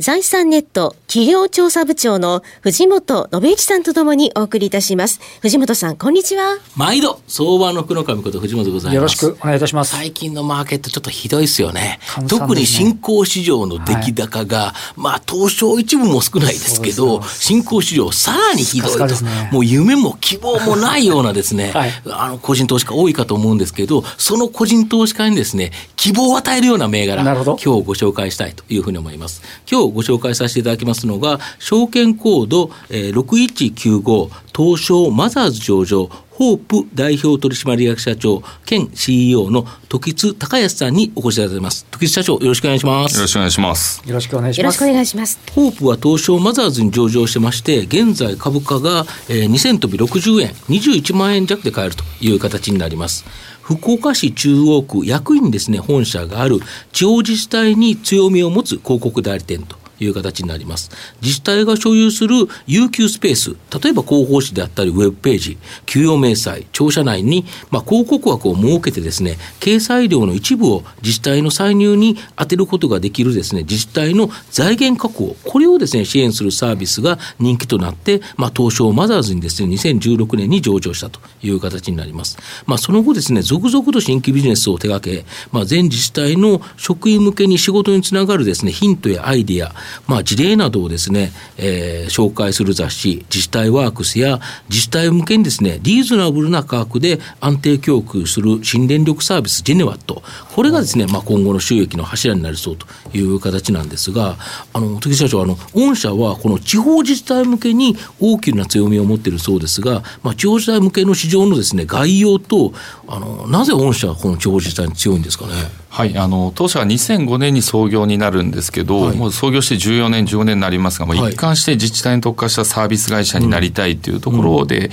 財産ネット企業調査部長の藤本信之さんとともにお送りいたします。藤本さん、こんにちは。毎度、相場の福の神こと藤本でございます。よろしくお願いいたします。最近のマーケットちょっとひどいですよね。ね特に新興市場の出来高が、はい、まあ東証一部も少ないですけど、新興市場さらにひどいと、ね、もう夢も希望もないようなですね、はい、あの個人投資家多いかと思うんですけど、その個人投資家にですね、希望を与えるような銘柄、今日ご紹介したいというふうに思います。今日ご紹介させていただきますのが、証券コード、えー、6195東証マザーズ上場ホープ代表取締役社長兼 CEO の時津隆康さんにお越しいただいています。時津社長、よろしくお願いします。よろしくお願いします。よろしくお願いします。よろしくお願いします。ホープは東証マザーズに上場してまして、現在株価が、えー、2000飛び60円、21万円弱で買えるという形になります。福岡市中央区役員ですね、本社がある地方自治体に強みを持つ広告代理店という形になります。自治体が所有する有給スペース、例えば広報誌であったりウェブページ、給与明細、庁舎内に、まあ、広告枠を設けてですね、掲載料の一部を自治体の歳入に充てることができるですね、自治体の財源確保、これをですね、支援するサービスが人気となって、まあ、東証マザーズにですね、2016年に上場したという形になります。まあ、その後ですね、続々と新規ビジネスを手掛け、まあ、全自治体の職員向けに仕事につながるですね、ヒントやアイディア、まあ、事例などをですね、えー、紹介する雑誌、自治体ワークスや自治体向けにですね、リーズナブルな価格で安定供給する新電力サービス、ジェネワット、これがですね、まあ、今後の収益の柱になりそうという形なんですが、あの、時社長、あの、御社はこの地方自治体向けに大きな強みを持っているそうですが、まあ、地方自治体向けの市場のですね、概要と、あの、なぜ御社はこの地方自治体に強いんですかね？はい、あの当社は2005年に創業になるんですけど、はい、もう創業して14年、15年になりますが、もう一貫して自治体に特化したサービス会社になりたいというところで、うん、え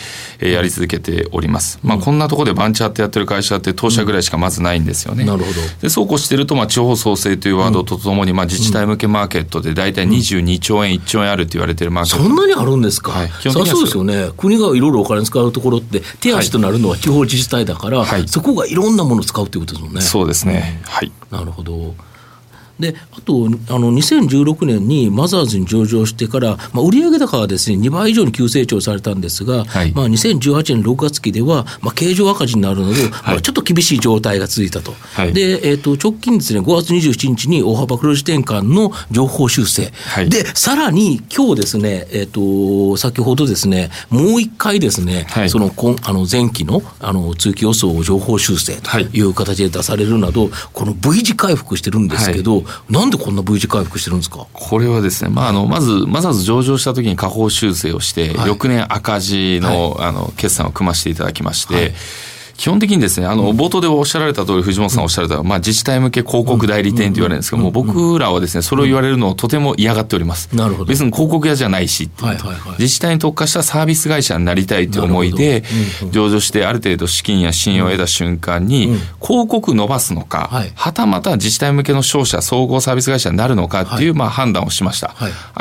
ー、やり続けております。まあ、こんなところでバンチャーってやってる会社って当社ぐらいしかまずないんですよね。なるほどでそうこうしてると、まあ、地方創生というワードとともに、まあ、自治体向けマーケットで大体22兆円、1兆円あると言われてるマーケット。そんなにあるんですか、はい、基本的そうですよね。国がいろいろお金使うところって、手足となるのは地方自治体だから、はい、そこがいろんなものを使うということですもんね。そうですね。はい。なるほど。であとあの2016年にマザーズに上場してから、まあ、売上高はです、ね、2倍以上に急成長されたんですが、はい、まあ、2018年6月期では、まあ、経常赤字になるなど、はい、まあ、ちょっと厳しい状態が続いたと、はい、でえーと、直近です、ね、5月27日に大幅黒字転換の情報修正、でさらに今日ですね、えーと、先ほどですね、もう一回ですね、そのこんあの前期のあの通期予想を情報修正とい。う形で出されるなど、この V 字回復してるんですけど、なんでこんな V 字回復してるんですか？これはですね、まあ、あのまずまず上場した時に下方修正をして、はい、翌年赤字の,、あの決算を組ませていただきまして、はい基本的にですね、あの、冒頭でおっしゃられた通り、藤本さんおっしゃられた、まあ、自治体向け広告代理店と言われるんですけども、僕らはですね、それを言われるのをとても嫌がっております。なるほど。別に広告屋じゃないし、はいはいはい、自治体に特化したサービス会社になりたいという思いで、上場してある程度資金や信用を得た瞬間に、広告伸ばすのか、はたまた自治体向けの商社、総合サービス会社になるのかっていう、まあ、判断をしました。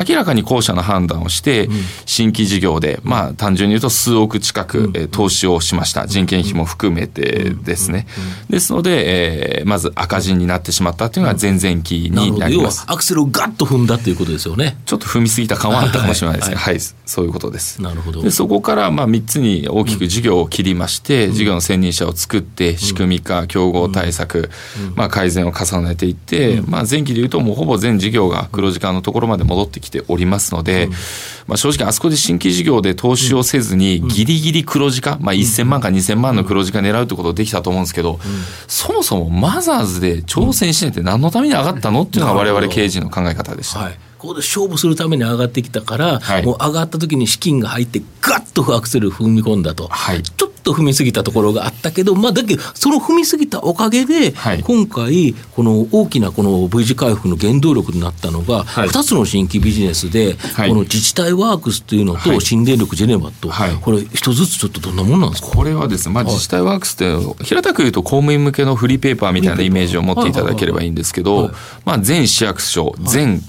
明らかに後者の判断をして、新規事業で、まあ、単純に言うと数億近く、投資をしました。人件費も含めてですね。ですので、えー、まず赤字になってしまったというのが前々期になります。アクセルをガッと踏んだということですよね。ちょっと踏みすぎた感はあったかもしれないです。が、はい、はい、そういうことです。なるほど。でそこからまあ3つに大きく事業を切りまして、うん、事業の専任者を作って、仕組み化、競合対策、うん、まあ改善を重ねていって、うん、まあ前期でいうともうほぼ全事業が黒字化のところまで戻ってきておりますので、まあ正直あそこで新規事業で投資をせずにギリギリ黒字化、まあ1000万か2000万の黒字化狙うということできたと思うんですけど、そもそもマザーズで挑戦しないって何のために上がったのっていうのが我々経営陣の考え方でした。はいここで勝負するために上がってきたから、はい、もう上がった時に資金が入って、ガッとアクセル踏み込んだと、はい、ちょっと踏みすぎたところがあったけど、まあ、だけど、その踏みすぎたおかげで、はい、今回、この大きなこの V 字回復の原動力になったのが、はい、2つの新規ビジネスで、この自治体ワークスというのと、新電力ジェネバと、これ、一つずつちょっとどんなもんなんですか？これはですね、まあ、自治体ワークスって、平たく言うと公務員向けのフリーペーパーみたいなイメージを持っていただければいいんですけど、まあ、全市役所、全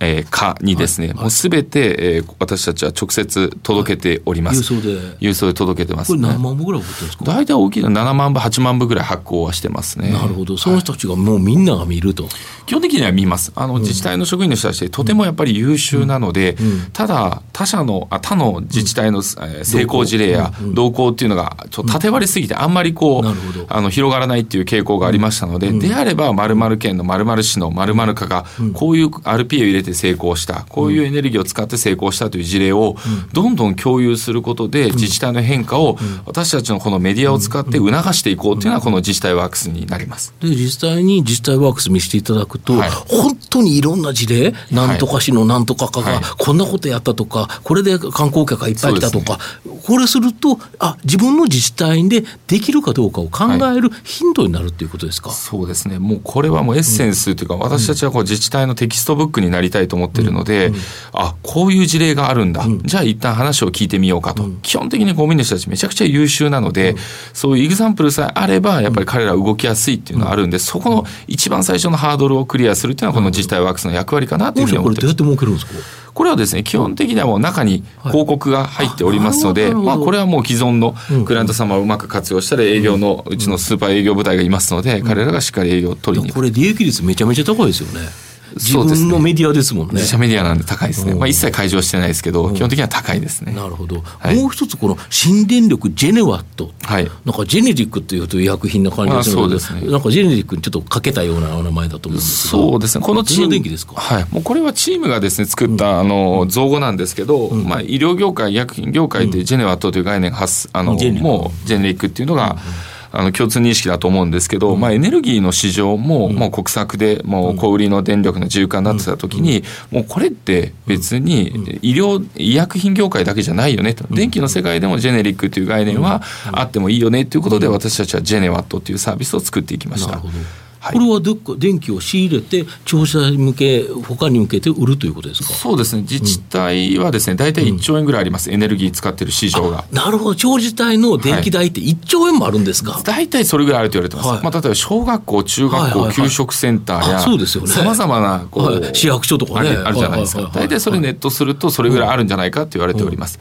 えー、課にですね、はい、もうすべて、えー、私たちは直接届けております。郵送で。郵送で届けてます、ね、これ何万部ぐらい送ってるんですか？大体大きいの7万部、8万部ぐらい発行はしてますね。なるほど。その人たちがもうみんなが見ると。基本的には見ます。あの、自治体の職員の人たちとてもやっぱり優秀なので、ただ、他社の、あ他の自治体の、成功事例や動向っていうのが、ちょっと縦割りすぎて、あんまりこう、あの、広がらないっていう傾向がありましたので、であれば、県の市の課が、こういう RPA を入れて成功した、こういうエネルギーを使って成功したという事例を、どんどん共有することで、自治体の変化を、私たちのこのメディアを使って促していこうっていうのは、この自治体ワークスになります。で、実際に自治体ワークス見せていただくくと、はい、本当にいろんな事例、なんとか市のなんとか課が、こんなことやったとか、これで観光客がいっぱい来たとか、ね、これすると、あ自分の自治体でできるかどうかを考えるヒントになるっていうことですか、はい、そうですね、もうこれはもうエッセンスというか、うん、私たちはこう自治体のテキストブックになりたいと思ってるので、うんうん、あこういう事例があるんだ、じゃあ一旦話を聞いてみようかと、基本的に公務員の人たち、めちゃくちゃ優秀なので、そういう example さえあれば、やっぱり彼ら動きやすいっていうのはあるんで、そこの一番最初のハードルをクリアするっていうのは、この自治体ワークスの役割かなというふうに思ってます。これはですね、基本的にはもう中に広告が入っておりますので、はい、まあこれはもう既存のクライアント様をうまく活用したら営業のうちのスーパー営業部隊がいますので、彼らがしっかり営業を取りにこれ利益率めちゃめちゃ高いですよね。自分のメディアですもんね。自社メディアなんで高いですね。まあ一切開場してないですけど、基本的には高いですね。なるほど。はい、もう一つこの新電力ジェネワット。はい。なんかジェネリックっていうと医薬品な感じですそうですね。なんかジェネリックにちょっとかけたような名前だと思うんですけど。そうですね。このチーム。電気ですか？はい。もうこれはチームがですね、作った、あの、造語なんですけど、まあ医療業界、医薬品業界でジェネワットという概念が発、あの、もうジェネリックっていうのが、あの共通認識だと思うんですけど、うん、まあ、エネルギーの市場も、もう国策でもう小売りの電力の自由化になってた時に、もうこれって別に医療医薬品業界だけじゃないよねと。電気の世界でもジェネリックという概念はあってもいいよねということで私たちはジェネワットというサービスを作っていきました。はい、これはどこ電気を仕入れて、消費者向け、他に向けて売るということですか？そうですね、自治体はですね、大体1兆円ぐらいあります、うん、エネルギー使ってる市場が。なるほど、地方自治体の電気代って1兆円もあるんですか、はい、大体それぐらいあると言われてます。はい、まあ、例えば小学校、中学校、給食センターや。さまざまなこう、市役所とかね。あるじゃないですか。大体それネットすると、それぐらいあるんじゃないかって言われております。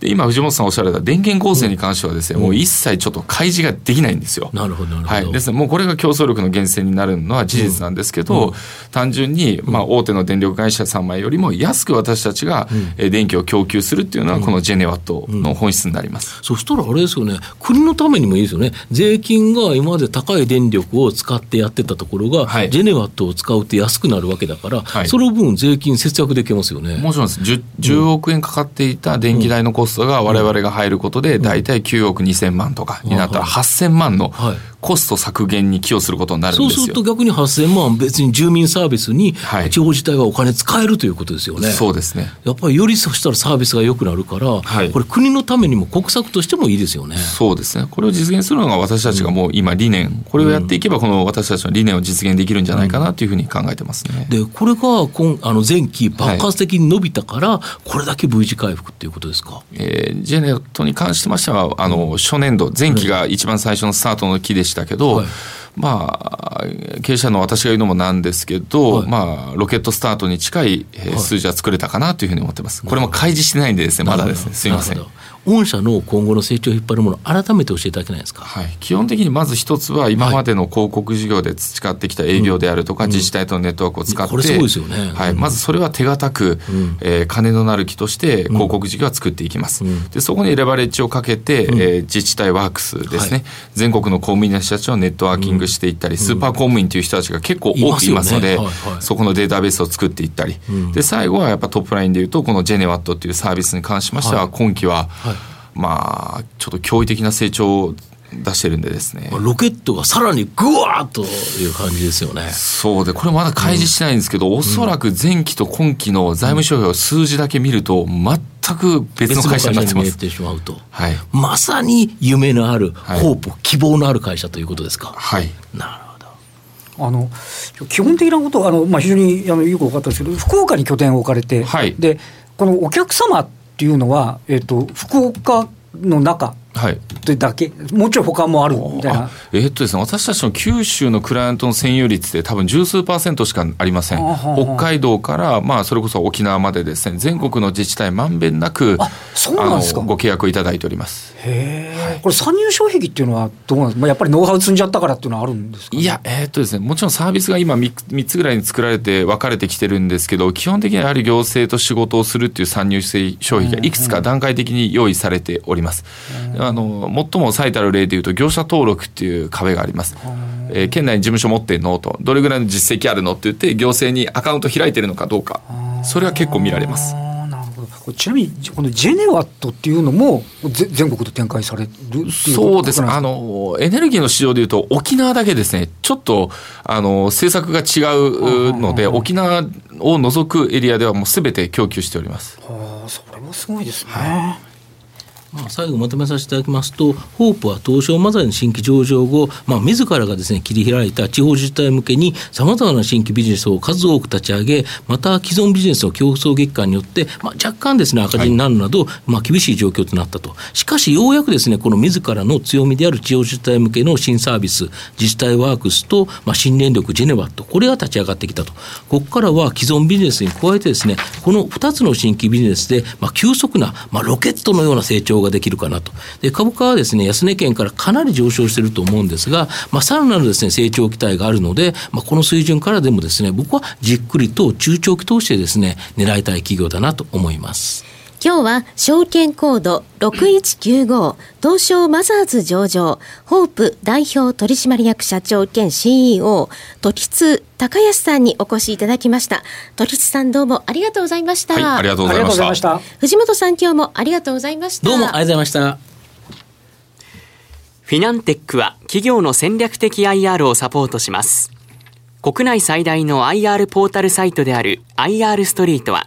で今、藤本さんおっしゃられた電源構成に関してはですね、もう一切ちょっと開示ができないんですよ。なるほど、なるほど。はい。ですね、もうこれが競争力の源泉になるのは事実なんですけど、うん、単純に、まあ、大手の電力会社様よりも安く私たちが、うん、電気を供給するっていうのは、このジェネワットの本質になります、そしたらあれですよね、国のためにもいいですよね、税金が今まで高い電力を使ってやってたところが、はい、ジェネワットを使うと安くなるわけだから、はい、その分、税金節約できますよね。もちろんです。10, 10億円かかっていた電気代のコストがわれわれが入ることで、大体9億2000万とかになったら、8000万のコスト削減に寄与することになるんですよ。そうすると逆に8000万別に住民サービスに地方自治体はお金使えるということですよね。そうですね。やっぱりよりそしたらサービスが良くなるから、はい、これ国のためにも国策としてもいいですよね。そうですね。これを実現するのが私たちがもう今理念、これをやっていけばこの私たちの理念を実現できるんじゃないかなというふうに考えてますね。で、これが今あの前期爆発的に伸びたから、これだけ V 字回復っていうことですか？えー、ジェネットに関してましてはあの初年度前期が一番最初のスタートの期でししたけど。はいまあ、経営者の私が言うのもなんですけど、はい、まあ、ロケットスタートに近い数字は作れたかなというふうに思ってます。これも開示してないんでですね、まだですね、すみません。御社の今後の成長を引っ張るもの、改めて教えていただけないですか、はい、基本的にまず一つは、今までの広告事業で培ってきた営業であるとか、自治体とのネットワークを使って、これすごいですよね、はい、まずそれは手堅く、うん、えー、金のなる木として広告事業は作っていきます、うん、でそこにレバレッジをかけて、うん、えー、自治体ワークスですね、はい、全国の公務員の人たちをネットワーキングしていったり、スーパー公務員という人たちが結構多くいますので、ねはいはい、そこのデータベースを作っていったり、で最後はやっぱトップラインでいうと、このジェネワットというサービスに関しましては、今期は、はいまあ、ちょっと驚異的な成長を出してるんでですね。ロケットがさらにぐわーっという感じですよね。そうでこれまだ開示してないんですけど、うん、おそらく前期と今期の財務諸表数字だけ見ると全く別の会社になってます。てしまうと、はい、まさに夢のある、はい、ホープ希望のある会社ということですか。はい。なるほど。あの基本的なことはあの、まあ、非常にあのよく分かったんですけど、福岡に拠点を置かれて、はい、でこのお客様っていうのは、えーと、福岡の中でだけ、はい、もちろん他もあるみたいな。えー、っとですね、私たちの九州のクライアントの占有率で多分十数パーセントしかありません。北海道から、まあ、それこそ沖縄までですね、全国の自治体まんべんなく、あそうなんですか。ご契約いただいております。へえ、はい、これ参入障壁っていうのはどうなんですか、まあ、やっぱりノウハウ積んじゃったからっていうのはあるんですか、ね、いや、えー、っとですね、もちろんサービスが今 3, 3つぐらいに作られて分かれてきてるんですけど、基本的にはやはり行政と仕事をするっていう参入性障壁がいくつか段階的に用意されております。あの最も最たる例でいうと業者登録っていう壁があります。えー、県内に事務所持ってんのとどれぐらいの実績あるのって言って行政にアカウント開いてるのかどうか。それは結構見られます。ちなみにこのジェネワットっていうのも全国で展開されるそうです。あのエネルギーの市場でいうと沖縄だけですね。ちょっとあの政策が違うので沖縄を除くエリアではもうすべて供給しております。はあ、それもすごいですね。はいまあ、最後まとめさせていただきますと、ホープは東証マザーの新規上場後、まあ、自らがですね、切り開いた地方自治体向けに様々な新規ビジネスを数多く立ち上げ、また既存ビジネスの競争月間によって、まあ、若干ですね、赤字になるなど、はい、まあ、厳しい状況となったと。しかし、ようやくですね、この自らの強みである地方自治体向けの新サービス、自治体ワークスと、まあ、新電力ジェネバット、これが立ち上がってきたと。ここからは既存ビジネスに加えてですね、この2つの新規ビジネスで、まあ、急速な、まあ、ロケットのような成長ができるかなと。で株価はですね安値圏からかなり上昇していると思うんですが、まあ、さらなるですね成長期待があるので、まあ、この水準からでもですね僕はじっくりと中長期投資でですね狙いたい企業だなと思います。今日は証券コード6195東証マザーズ上場ホープ代表取締役社長兼 CEO 時津高安さんにお越しいただきました。時津さんどうもありがとうございました、はい、ありがとうございました。藤本さん今日もありがとうございました。どうもありがとうございました。フィナンテックは企業の戦略的 IR をサポートします。国内最大の IR ポータルサイトである IR ストリートは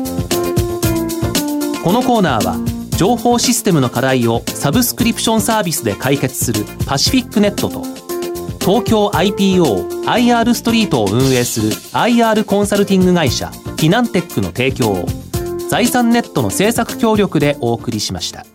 このコーナーは情報システムの課題をサブスクリプションサービスで解決するパシフィックネットと東京 IPOIR ストリートを運営する IR コンサルティング会社フィナンテックの提供を財産ネットの政策協力でお送りしました。